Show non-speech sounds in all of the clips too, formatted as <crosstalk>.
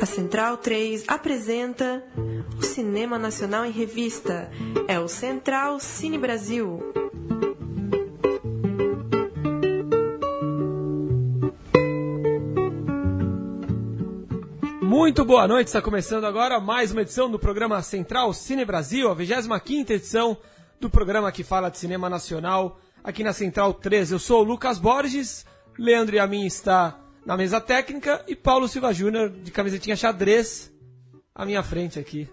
A Central 3 apresenta o Cinema Nacional em Revista. É o Central Cine Brasil. Muito boa noite, está começando agora mais uma edição do programa Central Cine Brasil, a 25 edição do programa que fala de cinema nacional aqui na Central 13. Eu sou o Lucas Borges, Leandro Yamin está na mesa técnica e Paulo Silva Júnior de camisetinha xadrez à minha frente aqui.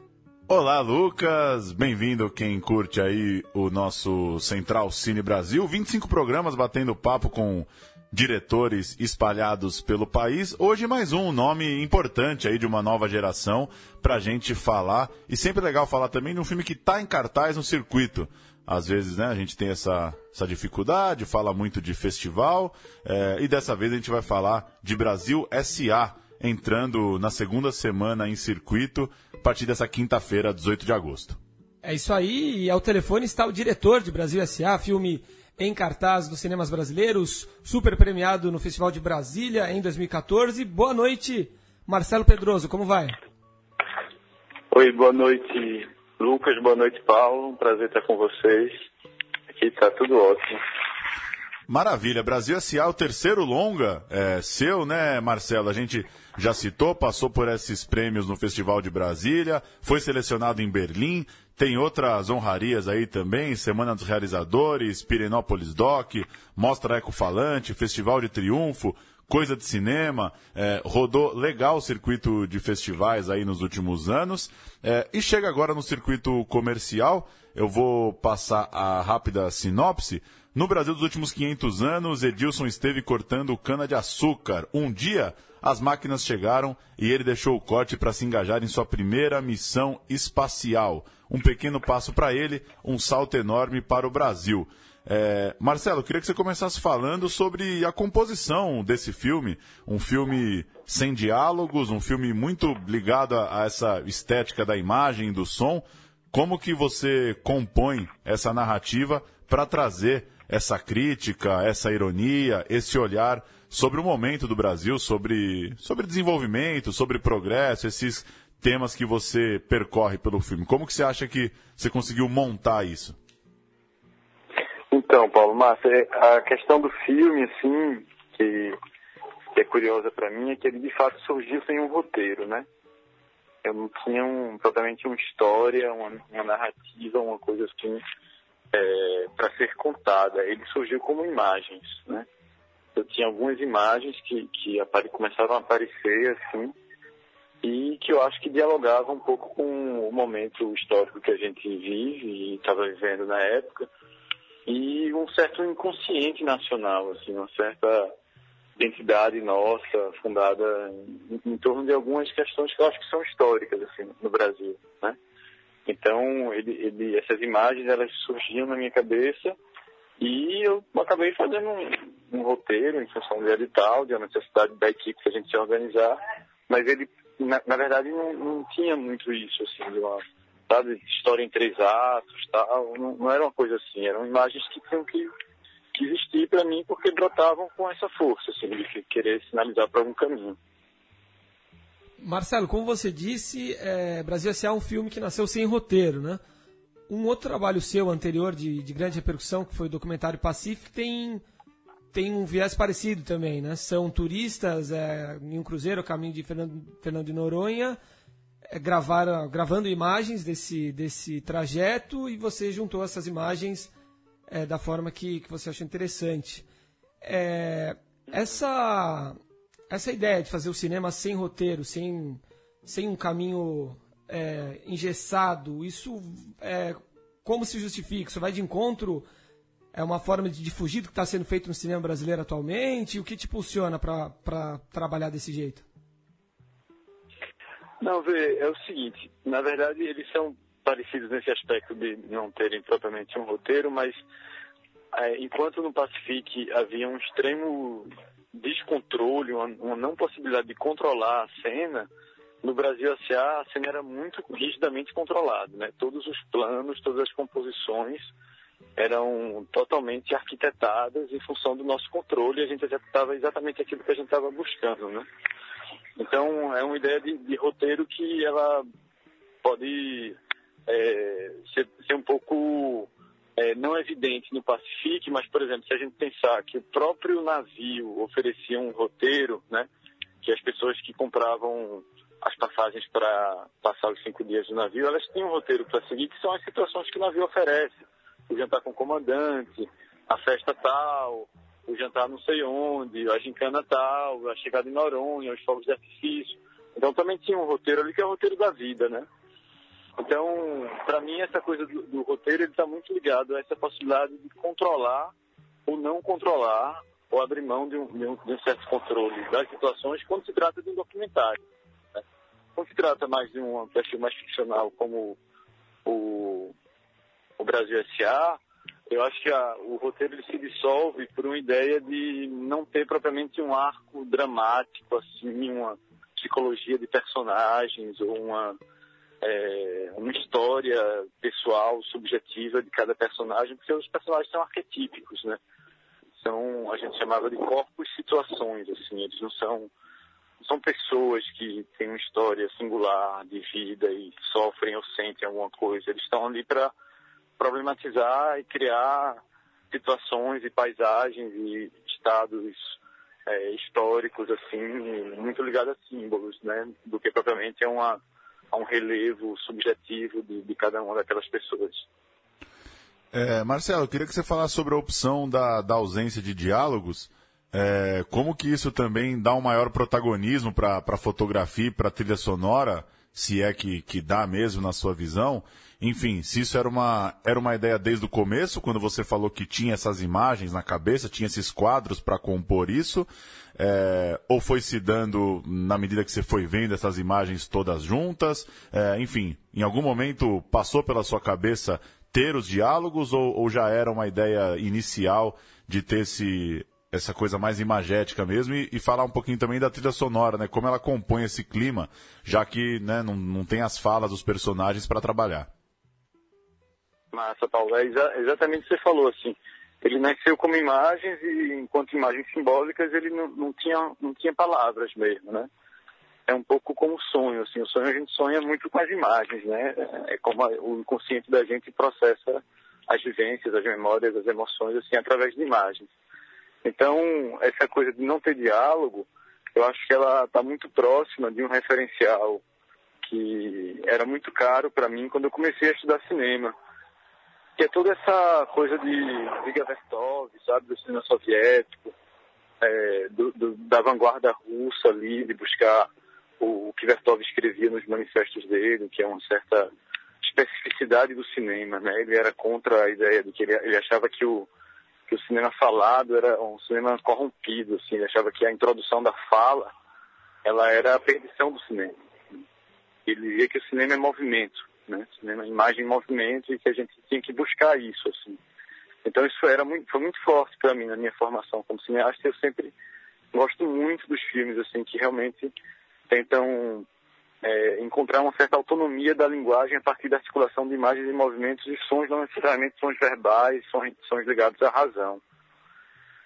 Olá, Lucas. Bem-vindo quem curte aí o nosso Central Cine Brasil. 25 programas batendo papo com diretores espalhados pelo país. Hoje mais um nome importante aí de uma nova geração pra gente falar. E sempre legal falar também de um filme que tá em cartaz no circuito às vezes né, a gente tem essa, essa dificuldade, fala muito de festival, é, e dessa vez a gente vai falar de Brasil SA, entrando na segunda semana em circuito, a partir dessa quinta-feira, 18 de agosto. É isso aí, e ao telefone está o diretor de Brasil SA, filme em cartaz dos cinemas brasileiros, super premiado no Festival de Brasília em 2014. Boa noite, Marcelo Pedroso, como vai? Oi, boa noite, Lucas, boa noite, Paulo. Um prazer estar com vocês. Aqui está tudo ótimo. Maravilha. Brasil S.A., o terceiro longa é, seu, né, Marcelo? A gente já citou, passou por esses prêmios no Festival de Brasília, foi selecionado em Berlim, tem outras honrarias aí também, Semana dos Realizadores, Pirenópolis Doc, Mostra Ecofalante, Festival de Triunfo, coisa de cinema, é, rodou legal o circuito de festivais aí nos últimos anos é, e chega agora no circuito comercial. Eu vou passar a rápida sinopse. No Brasil dos últimos 500 anos, Edilson esteve cortando cana-de-açúcar. Um dia, as máquinas chegaram e ele deixou o corte para se engajar em sua primeira missão espacial. Um pequeno passo para ele, um salto enorme para o Brasil. É, Marcelo, queria que você começasse falando sobre a composição desse filme. Um filme sem diálogos, um filme muito ligado a, a essa estética da imagem do som. Como que você compõe essa narrativa para trazer essa crítica, essa ironia, esse olhar sobre o momento do Brasil, sobre, sobre desenvolvimento, sobre progresso, esses temas que você percorre pelo filme. Como que você acha que você conseguiu montar isso? Então, Paulo Márcio, é, a questão do filme, assim, que, que é curiosa para mim, é que ele de fato surgiu sem um roteiro, né? Eu não tinha um, propriamente uma história, uma, uma narrativa, uma coisa assim, é, para ser contada. Ele surgiu como imagens, né? Eu tinha algumas imagens que, que apare, começaram a aparecer, assim, e que eu acho que dialogavam um pouco com o momento histórico que a gente vive e estava vivendo na época e um certo inconsciente nacional, assim, uma certa identidade nossa fundada em, em, torno de algumas questões que eu acho que são históricas assim no Brasil, né? Então, ele, ele, essas imagens elas surgiam na minha cabeça e eu acabei fazendo um, um roteiro em função do edital, de uma necessidade da equipe que a gente se organizar, mas ele na, na verdade não, não, tinha muito isso assim de uma sabe, história em três atos, tal. Não, não era uma coisa assim, eram imagens que tinham que, que existir para mim porque brotavam com essa força, assim, de querer sinalizar para algum caminho. Marcelo, como você disse, é, Brasil S.A. é um filme que nasceu sem roteiro, né? Um outro trabalho seu anterior de, de grande repercussão, que foi o documentário Pacific, tem, tem um viés parecido também, né? São turistas é, em um cruzeiro, caminho de Fernando, Fernando de Noronha, é, gravar, gravando imagens desse, desse trajeto e você juntou essas imagens é, da forma que, que você achou interessante. É, essa, essa ideia de fazer o cinema sem roteiro, sem, sem um caminho é, engessado, isso como se justifica? Isso vai de encontro? É uma forma de, de fugir do que está sendo feito no cinema brasileiro atualmente? O que te impulsiona para trabalhar desse jeito? Não, vê, é o seguinte, na verdade eles são parecidos nesse aspecto de não terem propriamente um roteiro, mas é, enquanto no Pacific havia um extremo descontrole, uma, uma, não possibilidade de controlar a cena, no Brasil S.A. a cena era muito rigidamente controlada, né? Todos os planos, todas as composições eram totalmente arquitetadas em função do nosso controle e a gente executava exatamente aquilo que a gente estava buscando, né? Então, é uma ideia de, de roteiro que ela pode é, ser, ser, um pouco é, não evidente no Pacific, mas, por exemplo, se a gente pensar que o próprio navio oferecia um roteiro, né, que as pessoas que compravam as passagens para passar os cinco dias do navio, elas tinham um roteiro para seguir, que são as situações que o navio oferece. O jantar com o comandante, a festa tal, jantar não sei onde, a gincana tal, a chegada em Noronha, os fogos de artifício. Então também tinha um roteiro ali que é o roteiro da vida, né? Então, para mim, essa coisa do, do roteiro está muito ligado a essa possibilidade de controlar ou não controlar ou abrir mão de um, de um, de um certo controle das situações quando se trata de um documentário. Né? Quando se trata mais de um perfil mais ficcional como o, o Brasil S.A., eu acho que a, o roteiro ele se dissolve por uma ideia de não ter propriamente um arco dramático, assim, uma psicologia de personagens ou uma, é, uma história pessoal, subjetiva de cada personagem, porque os personagens são arquetípicos, né? São, a gente chamava de corpos situações, assim, eles não são são pessoas que têm uma história singular de vida e sofrem ou sentem alguma coisa. Eles estão ali para problematizar e criar situações e paisagens e estados é, históricos assim muito ligados a símbolos, né, do que propriamente a, uma, a um relevo subjetivo de, de cada uma daquelas pessoas. É, Marcelo, eu queria que você falasse sobre a opção da, da ausência de diálogos. É, como que isso também dá um maior protagonismo para a fotografia para a trilha sonora, se é que, que dá mesmo na sua visão? Enfim, se isso era uma, era uma ideia desde o começo, quando você falou que tinha essas imagens na cabeça, tinha esses quadros para compor isso, é, ou foi se dando na medida que você foi vendo essas imagens todas juntas? É, enfim, em algum momento passou pela sua cabeça ter os diálogos ou, ou já era uma ideia inicial de ter esse, essa coisa mais imagética mesmo e, e, falar um pouquinho também da trilha sonora, né? Como ela compõe esse clima, já que né, não, não tem as falas dos personagens para trabalhar. Massa, Paulo. É exa exatamente o que você falou, assim. Ele nasceu como imagens e, enquanto imagens simbólicas, ele não, não, tinha, não tinha palavras mesmo, né? É um pouco como o sonho, assim. O sonho a gente sonha muito com as imagens, né? É como a, o inconsciente da gente processa as vivências, as memórias, as emoções, assim, através de imagens. Então, essa coisa de não ter diálogo, eu acho que ela está muito próxima de um referencial que era muito caro para mim quando eu comecei a estudar cinema que é toda essa coisa de Liga Vertov, sabe, do cinema soviético, é, do, do, da vanguarda russa ali, de buscar o, o, que Vertov escrevia nos manifestos dele, que é uma certa especificidade do cinema, né? Ele era contra a ideia de que ele, ele achava que o, que o cinema falado era um cinema corrompido, assim, ele achava que a introdução da fala, ela era a perdição do cinema. Ele dizia que o cinema é movimento, né? Cinema, imagem em movimento e que a gente tinha que buscar isso, assim. Então isso era muito, foi muito forte para mim na minha formação como cineasta. Eu sempre gosto muito dos filmes, assim, que realmente tentam é, encontrar uma certa autonomia da linguagem a partir da articulação de imagens e movimentos e sons, não necessariamente sons verbais, sons, sons ligados à razão.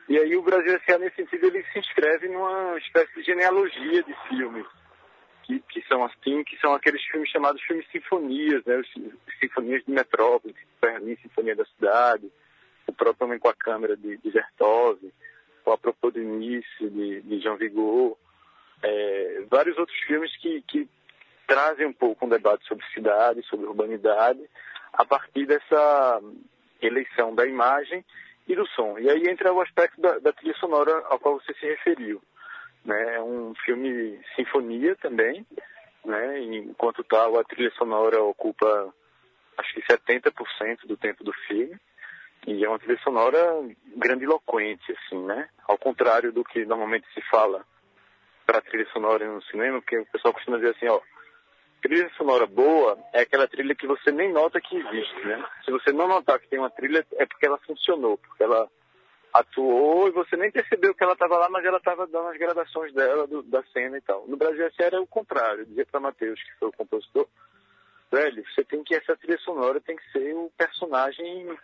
E aí o Brasil S.A. nesse sentido, ele se inscreve numa espécie de genealogia de filmes que, que são assim, que são aqueles filmes chamados filmes sinfonias, né? Sinfonias de Metrópole, Berlim, Sinfonia da Cidade, o próprio Homem com a Câmera de, de Vertov, o A Propos de Nice, de, de Jean Vigo, é, vários outros filmes que, que trazem um pouco um debate sobre cidade, sobre urbanidade, a partir dessa eleição da imagem e do som. E aí entra o aspecto da, da trilha sonora ao qual você se referiu. Né? É um filme sinfonia também, né? enquanto tal a trilha sonora ocupa acho que 70% do tempo do filme. E é uma trilha sonora grandiloquente, assim, né? Ao contrário do que normalmente se fala para trilha sonora no cinema, porque o pessoal costuma dizer assim, ó, trilha sonora boa é aquela trilha que você nem nota que existe, né? Se você não notar que tem uma trilha, é porque ela funcionou, porque ela atuou e você nem percebeu que ela estava lá, mas ela estava dando as gravações dela, do, da cena e tal. No Brasil, essa era o contrário. Eu dizia para Matheus, que foi o compositor, velho, você tem que, essa trilha sonora tem que ser o personagem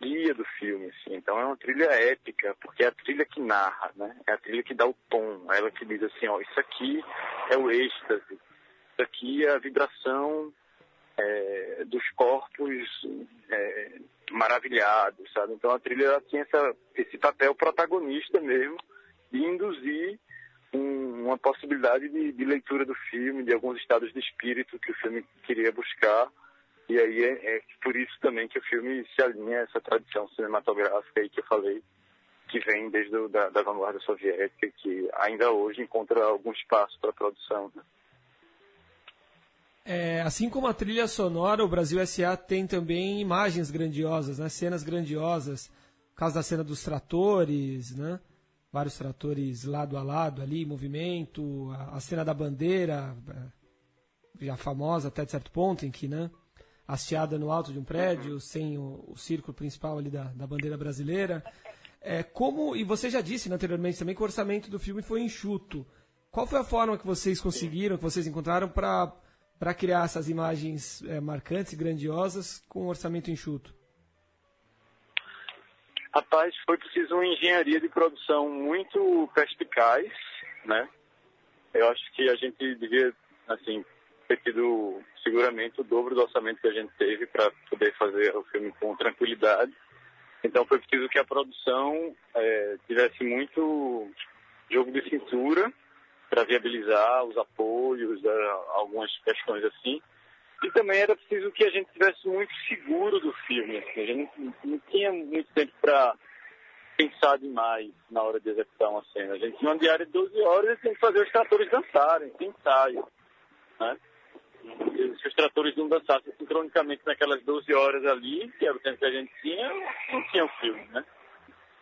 guia do filme, assim. Então é uma trilha épica, porque é a trilha que narra, né? É a trilha que dá o tom, é ela que diz assim, ó, isso aqui é o êxtase, aqui a vibração é, dos corpos é, maravilhados, sabe? Então a trilha tinha essa, esse papel protagonista mesmo de induzir um, uma possibilidade de, de, leitura do filme, de alguns estados de espírito que o filme queria buscar. E aí é, é por isso também que o filme se alinha a essa tradição cinematográfica aí que eu falei, que vem desde o, da, da vanguarda soviética, que ainda hoje encontra algum espaço para produção. Né? É, assim como a trilha sonora, o Brasil S.A. tem também imagens grandiosas, né? cenas grandiosas. No caso da cena dos tratores, né? vários tratores lado a lado ali, movimento, a, a cena da bandeira, é, já famosa até certo ponto, em que né? hasteada no alto de um prédio, sem o, o círculo principal ali da, da bandeira brasileira. É, como, e você já disse anteriormente também que o orçamento do filme foi enxuto. Qual foi a forma que vocês conseguiram, que vocês encontraram para para criar essas imagens é, marcantes e grandiosas com um orçamento enxuto? Rapaz, foi preciso uma engenharia de produção muito perspicaz, né? Eu acho que a gente devia, assim, ter tido seguramente o dobro do orçamento que a gente teve para poder fazer o filme com tranquilidade. Então foi preciso que a produção é, tivesse muito jogo de cintura para viabilizar os apoios, né, algumas questões assim. E também era preciso que a gente tivesse muito seguro do filme. Assim. A gente não, não tinha muito tempo para pensar demais na hora de executar uma cena. A gente tinha uma diária de 12 horas e tinha que fazer os tratores dançarem, tem ensaio. Né? Se os tratores não dançassem sincronicamente naquelas 12 horas ali, que era o tempo que a gente tinha, não tinha o filme, né?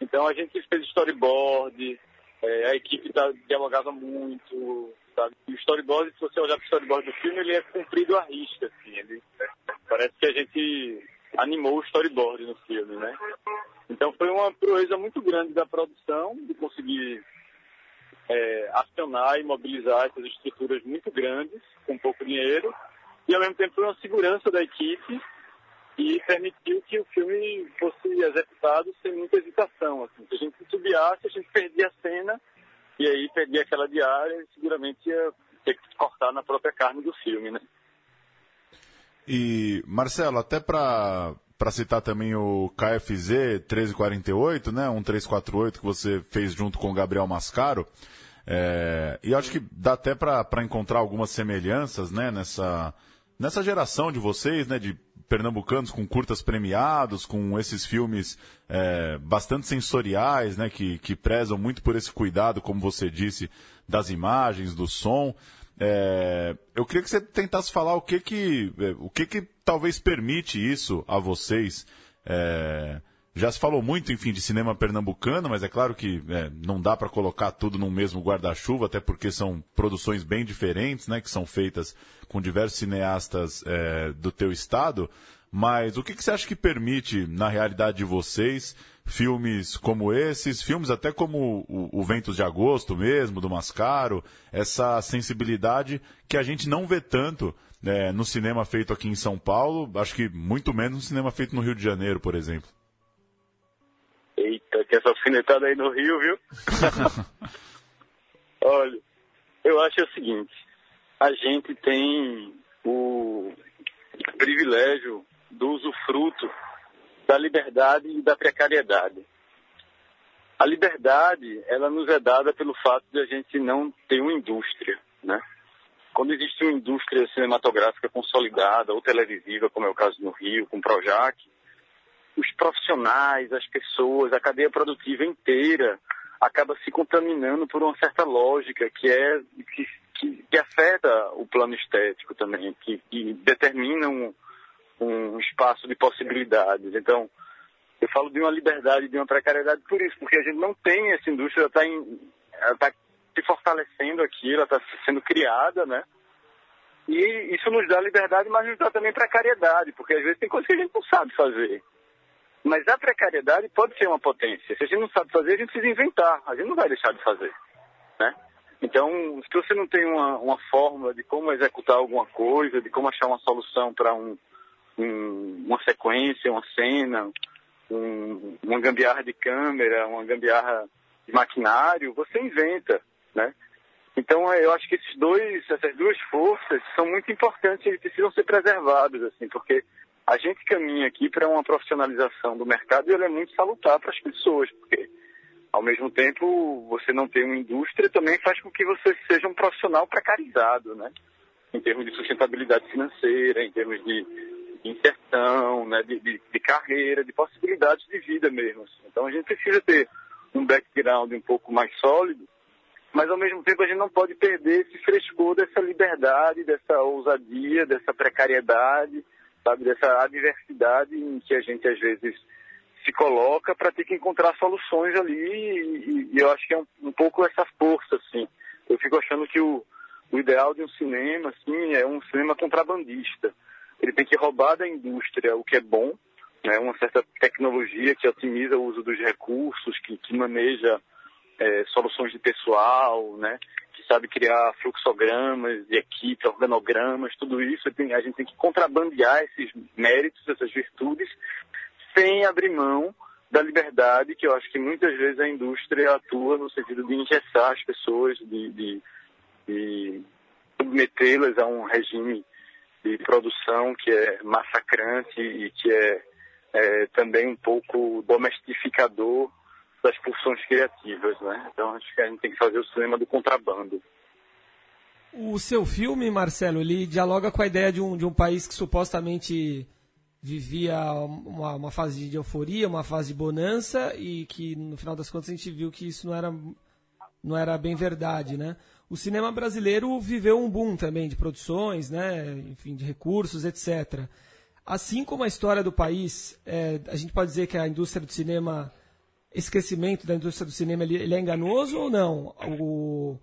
Então a gente fez storyboard, é, a equipe tá, dialogava muito, sabe? O storyboard, se você olhar para o storyboard do filme, ele é cumprido à risca, assim. Ele, parece que a gente animou o storyboard no filme, né? Então foi uma proeza muito grande da produção de conseguir é, acionar e mobilizar essas estruturas muito grandes com pouco dinheiro e ao mesmo tempo foi uma segurança da equipe e permitiu que o filme fosse executado sem muita hesitação. Assim. Se a gente subiasse, a gente perdia a cena e aí perdia aquela diária e seguramente ia ter que cortar na própria carne do filme, né? E, Marcelo, até para para citar também o KFZ 1348, né, um 348 que você fez junto com o Gabriel Mascaro, é, e acho que dá até para encontrar algumas semelhanças, né, nessa, nessa geração de vocês, né, de pernambucanos com curtas premiados, com esses filmes é, bastante sensoriais, né, que, que prezam muito por esse cuidado, como você disse, das imagens, do som. É, eu queria que você tentasse falar o que que, é, o que que talvez permite isso a vocês. É, já se falou muito, enfim, de cinema pernambucano, mas é claro que é, não dá para colocar tudo no mesmo guarda-chuva, até porque são produções bem diferentes, né, que são feitas com diversos cineastas é, do teu estado. Mas o que, que você acha que permite, na realidade de vocês, filmes como esses, filmes até como o, o Ventos de Agosto mesmo, do Mascaro, essa sensibilidade que a gente não vê tanto é, no cinema feito aqui em São Paulo, acho que muito menos no cinema feito no Rio de Janeiro, por exemplo. Que essa alfinetada aí no Rio, viu? <laughs> Olha, eu acho o seguinte, a gente tem o privilégio do usufruto da liberdade e da precariedade. A liberdade, ela nos é dada pelo fato de a gente não ter uma indústria, né? Quando existe uma indústria cinematográfica consolidada ou televisiva, como é o caso no Rio, com o Projac, os profissionais, as pessoas, a cadeia produtiva inteira acaba se contaminando por uma certa lógica que é que, que, que afeta o plano estético também, que, que determina um, um espaço de possibilidades. Então, eu falo de uma liberdade, de uma precariedade por isso, porque a gente não tem essa indústria, ela está tá se fortalecendo aqui, ela está sendo criada, né? E isso nos dá liberdade, mas nos dá também precariedade, porque às vezes tem coisas que a gente não sabe fazer. Mas a precariedade pode ser uma potência. Se a gente não sabe fazer, a gente precisa inventar. A gente não vai deixar de fazer. Né? Então, se você não tem uma, uma fórmula de como executar alguma coisa, de como achar uma solução para um, um, uma sequência, uma cena, um, uma gambiarra de câmera, uma gambiarra de maquinário, você inventa, né? Então eu acho que esses dois, essas duas forças são muito importantes e precisam ser preservadas, assim, porque a gente caminha aqui para uma profissionalização do mercado e ela é muito salutar para as pessoas, porque ao mesmo tempo você não tem uma indústria também faz com que você seja um profissional precarizado, né? Em termos de sustentabilidade financeira, em termos de, inserção, né? De, de, de, carreira, de possibilidades de vida mesmo. Assim. Então a gente precisa ter um background um pouco mais sólido, mas ao mesmo tempo a gente não pode perder esse frescor dessa liberdade, dessa ousadia, dessa precariedade sabe, dessa adversidade em que a gente às vezes se coloca para ter que encontrar soluções ali e, e, eu acho que é um, um, pouco essa força, assim. Eu fico achando que o, o ideal de um cinema, assim, é um cinema contrabandista. Ele tem que roubar da indústria o que é bom, né, uma certa tecnologia que otimiza o uso dos recursos, que, que maneja é, soluções de pessoal, né, sabe criar fluxogramas de equipe, organogramas, tudo isso. A gente tem que contrabandear esses méritos, essas virtudes, sem abrir mão da liberdade, que eu acho que muitas vezes a indústria atua no sentido de engessar as pessoas, de, de, de submetê-las a um regime de produção que é massacrante e que é, é também um pouco domestificador das pulsões criativas, né? Então acho que a gente tem que fazer o cinema do contrabando. O seu filme, Marcelo, ele dialoga com a ideia de um, de um país que supostamente vivia uma, uma fase de euforia, uma fase de bonança e que no final das contas a gente viu que isso não era, não era bem verdade, né? O cinema brasileiro viveu um boom também de produções, né? Enfim, de recursos, etc. Assim como a história do país, é, a gente pode dizer que a indústria do cinema esse crescimento da indústria do cinema ele, ele é enganoso ou não? O,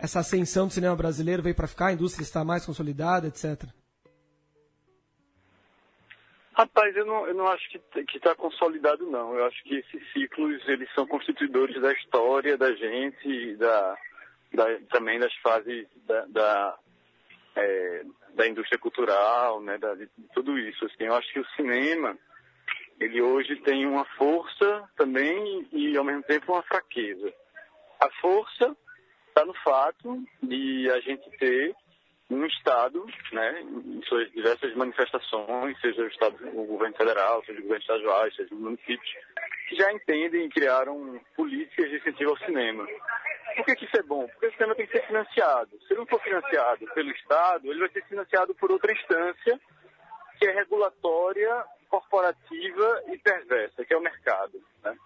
essa ascensão do cinema brasileiro veio para ficar, a indústria está mais consolidada, etc. Rapaz, eu não, eu não acho que está consolidado, não. Eu acho que esses ciclos eles são constituidores da história da gente da, da também das fases da, da, é, da indústria cultural, né, da, de tudo isso. Assim, eu acho que o cinema ele hoje tem uma força também e, ao mesmo tempo, uma fraqueza. A força está no fato de a gente ter um Estado, né, em suas diversas manifestações, seja o Estado, o governo federal, seja o governo estadual, seja os municípios, que já entendem e criaram políticas de incentivo ao cinema. Por que, que isso é bom? Porque o cinema tem que ser financiado. Se ele não for financiado pelo Estado, ele vai ser financiado por outra instância que é regulatória corporativa e perversa, que é o mercado. Né?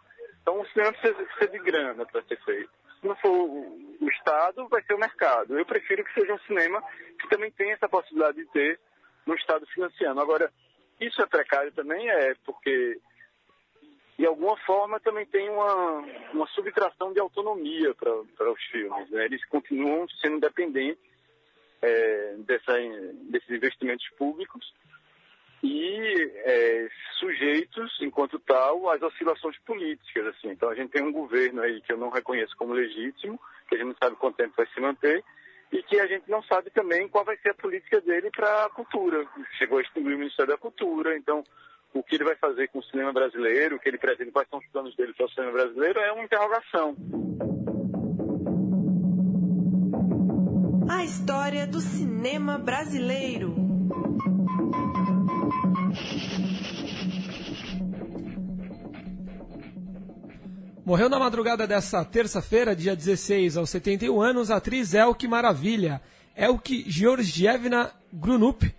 Então o cinema precisa, precisa de grana para ser feito. Se não for o, Estado, vai ser o mercado. Eu prefiro que seja um cinema que também tenha essa possibilidade de ter um Estado financiando. Agora, isso é precário também, é porque de alguma forma também tem uma, uma subtração de autonomia para os filmes. Né? Eles continuam sendo dependentes é, dessa, desses investimentos públicos e é, sujeitos, enquanto tal, às oscilações políticas. Assim. Então a gente tem um governo aí que eu não reconheço como legítimo, que a gente não sabe quanto tempo vai se manter, e que a gente não sabe também qual vai ser a política dele para a cultura. Chegou a extinguir o Ministério da Cultura, então o que ele vai fazer com o cinema brasileiro, o que ele pretende, quais são os planos dele para o cinema brasileiro, é uma interrogação. A história do cinema brasileiro. Morreu na madrugada dessa terça-feira, dia 16, aos 71 anos, a atriz Elke Maravilha. Elke Georgievna Grunup,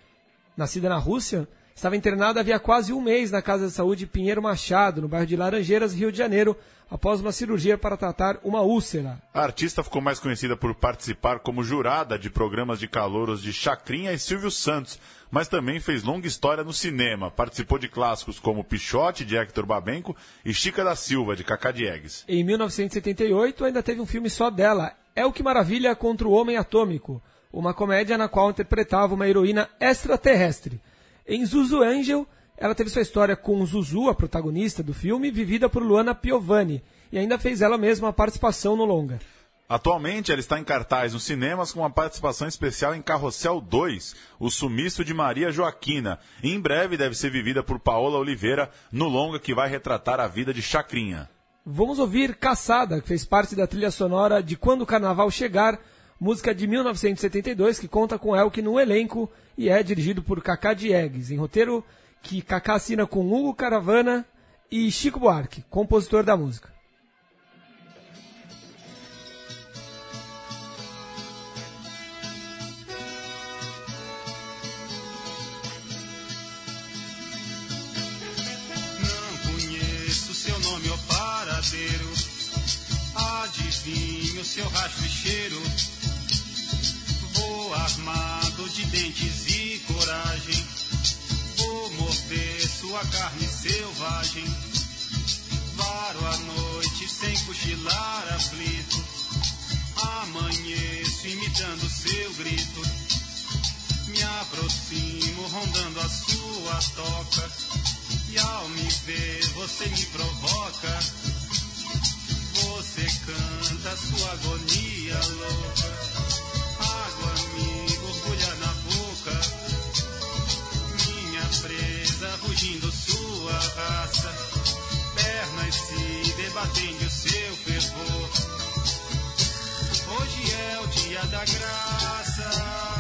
nascida na Rússia, estava internada havia quase um mês na Casa de Saúde Pinheiro Machado, no bairro de Laranjeiras, Rio de Janeiro, após uma cirurgia para tratar uma úlcera. A artista ficou mais conhecida por participar como jurada de programas de calouros de Chacrinha e Silvio Santos, mas também fez longa história no cinema. Participou de clássicos como Pichote, de Hector Babenco, e Chica da Silva, de Cacá Diegues. Em 1978, ainda teve um filme só dela, É o que Maravilha contra o Homem Atômico, uma comédia na qual interpretava uma heroína extraterrestre. Em Zuzu Angel, ela teve sua história com Zuzu, a protagonista do filme, vivida por Luana Piovani, e ainda fez ela mesma a participação no longa. Atualmente, ela está em cartaz nos cinemas com uma participação especial em Carrossel 2, O Sumiço de Maria Joaquina. E em breve deve ser vivida por Paola Oliveira no longa que vai retratar a vida de Chacrinha. Vamos ouvir Caçada, que fez parte da trilha sonora de Quando o Carnaval Chegar, música de 1972 que conta com Elke no elenco e é dirigido por Cacá Diegues, em roteiro que Cacá assina com Hugo Caravana e Chico Buarque, compositor da música. Adivinho seu rastro e cheiro. Dentes e coragem. Vou morder sua carne selvagem. Varo a noite sem cochilar aflito. Amanheço imitando seu grito. Me aproximo rondando a sua toca. E ao me ver você me provoca você canta sua agonia louca. Debatendo o seu fervor. Hoje é o dia da graça.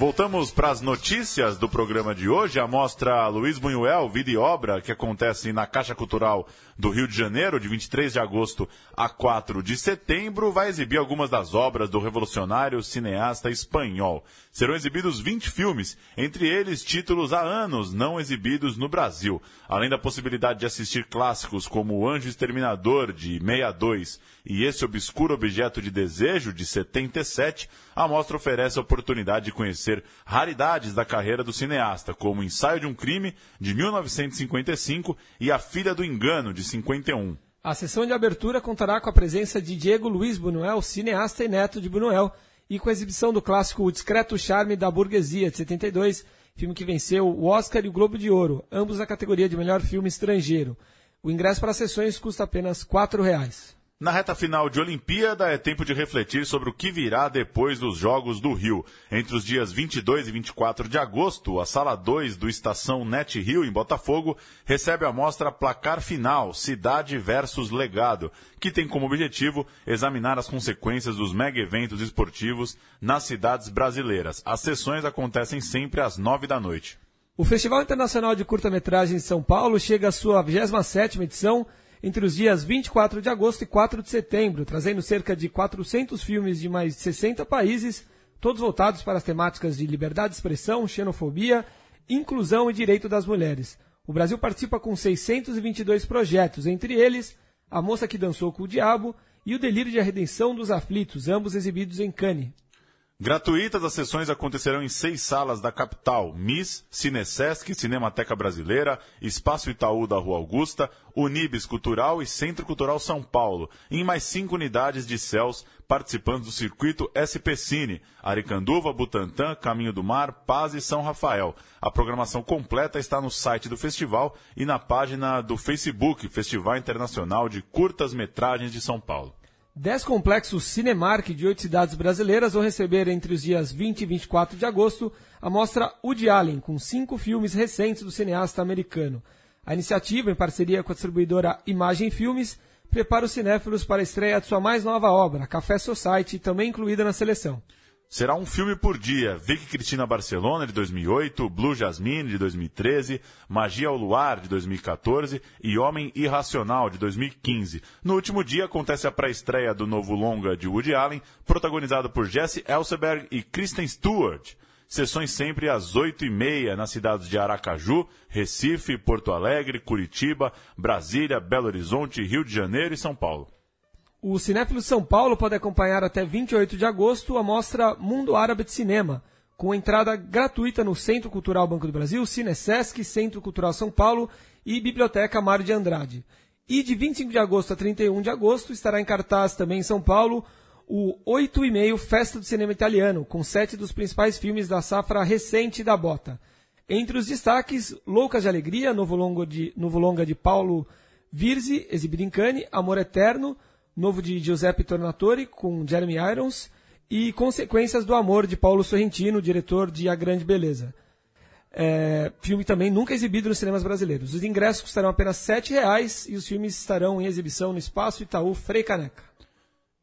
Voltamos para as notícias do programa de hoje. A mostra Luiz Buñuel, Vida e Obra, que acontece na Caixa Cultural do Rio de Janeiro, de 23 de agosto a 4 de setembro, vai exibir algumas das obras do revolucionário cineasta espanhol. Serão exibidos 20 filmes, entre eles títulos há anos não exibidos no Brasil, além da possibilidade de assistir clássicos como O Anjo Exterminador, de 62, e Esse Obscuro Objeto de Desejo, de 77, a mostra oferece a oportunidade de conhecer raridades da carreira do cineasta, como Ensaio de um Crime, de 1955, e A Filha do Engano, de 51. A sessão de abertura contará com a presença de Diego Luiz Buñuel, cineasta e neto de Buñuel, e com a exibição do clássico O Discreto Charme da Burguesia, de 72, filme que venceu o Oscar e o Globo de Ouro, ambos na categoria de melhor filme estrangeiro. O ingresso para as sessões custa apenas R$ 4,00. Na reta final de Olimpíada, é tempo de refletir sobre o que virá depois dos Jogos do Rio. Entre os dias 22 e 24 de agosto, a Sala 2 do Estação Net Rio, em Botafogo, recebe a mostra Placar Final, Cidade versus Legado, que tem como objetivo examinar as consequências dos mega-eventos esportivos nas cidades brasileiras. As sessões acontecem sempre às 9 da noite. O Festival Internacional de Curta-Metragem de São Paulo chega à sua 27ª edição entre os dias 24 de agosto e 4 de setembro, trazendo cerca de 400 filmes de mais de 60 países, todos voltados para as temáticas de liberdade de expressão, xenofobia, inclusão e direito das mulheres. O Brasil participa com 622 projetos, entre eles A Moça que Dançou com o Diabo e O Delírio de a Redenção dos Aflitos, ambos exibidos em Cannes. Gratuitas, as sessões acontecerão em seis salas da capital: MIS, Cinesesc, Cinemateca Brasileira, Espaço Itaú da Rua Augusta, Unibes Cultural e Centro Cultural São Paulo, em mais cinco unidades de céus participando do circuito SP Cine, Aricanduva, Butantã, Caminho do Mar, Paz e São Rafael. A programação completa está no site do festival e na página do Facebook, Festival Internacional de Curtas Metragens de São Paulo. Dez complexos Cinemark de oito cidades brasileiras vão receber entre os dias 20 e 24 de agosto a mostra Woody Allen, com cinco filmes recentes do cineasta americano. A iniciativa, em parceria com a distribuidora Imagem Filmes, prepara os cinéfilos para a estreia de sua mais nova obra, Café Society, também incluída na seleção. Será um filme por dia. Vicky Cristina Barcelona, de 2008, Blue Jasmine, de 2013, Magia ao Luar, de 2014 e Homem Irracional, de 2015. No último dia acontece a pré-estreia do novo longa de Woody Allen, protagonizado por Jesse Elseberg e Kristen Stewart. Sessões sempre às oito e meia nas cidades de Aracaju, Recife, Porto Alegre, Curitiba, Brasília, Belo Horizonte, Rio de Janeiro e São Paulo. O Cinéfilo São Paulo pode acompanhar até 28 de agosto a mostra Mundo Árabe de Cinema, com entrada gratuita no Centro Cultural Banco do Brasil, Cinesesc, Centro Cultural São Paulo e Biblioteca Mário de Andrade. E de 25 de agosto a 31 de agosto estará em cartaz também em São Paulo o 8 e meio Festa do Cinema Italiano, com sete dos principais filmes da safra recente da Bota. Entre os destaques, Loucas de Alegria, novo longa de, novo longa de Paulo Virzi, exibido em Cannes, Amor Eterno, novo de Giuseppe Tornatore, com Jeremy Irons, e Consequências do Amor, de Paulo Sorrentino, diretor de A Grande Beleza. É, filme também nunca exibido nos cinemas brasileiros. Os ingressos custarão apenas R$ reais e os filmes estarão em exibição no Espaço Itaú Frei Caneca.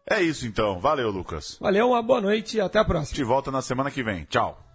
É isso então. Valeu, Lucas. Valeu, uma boa noite e até a próxima. De volta na semana que vem. Tchau.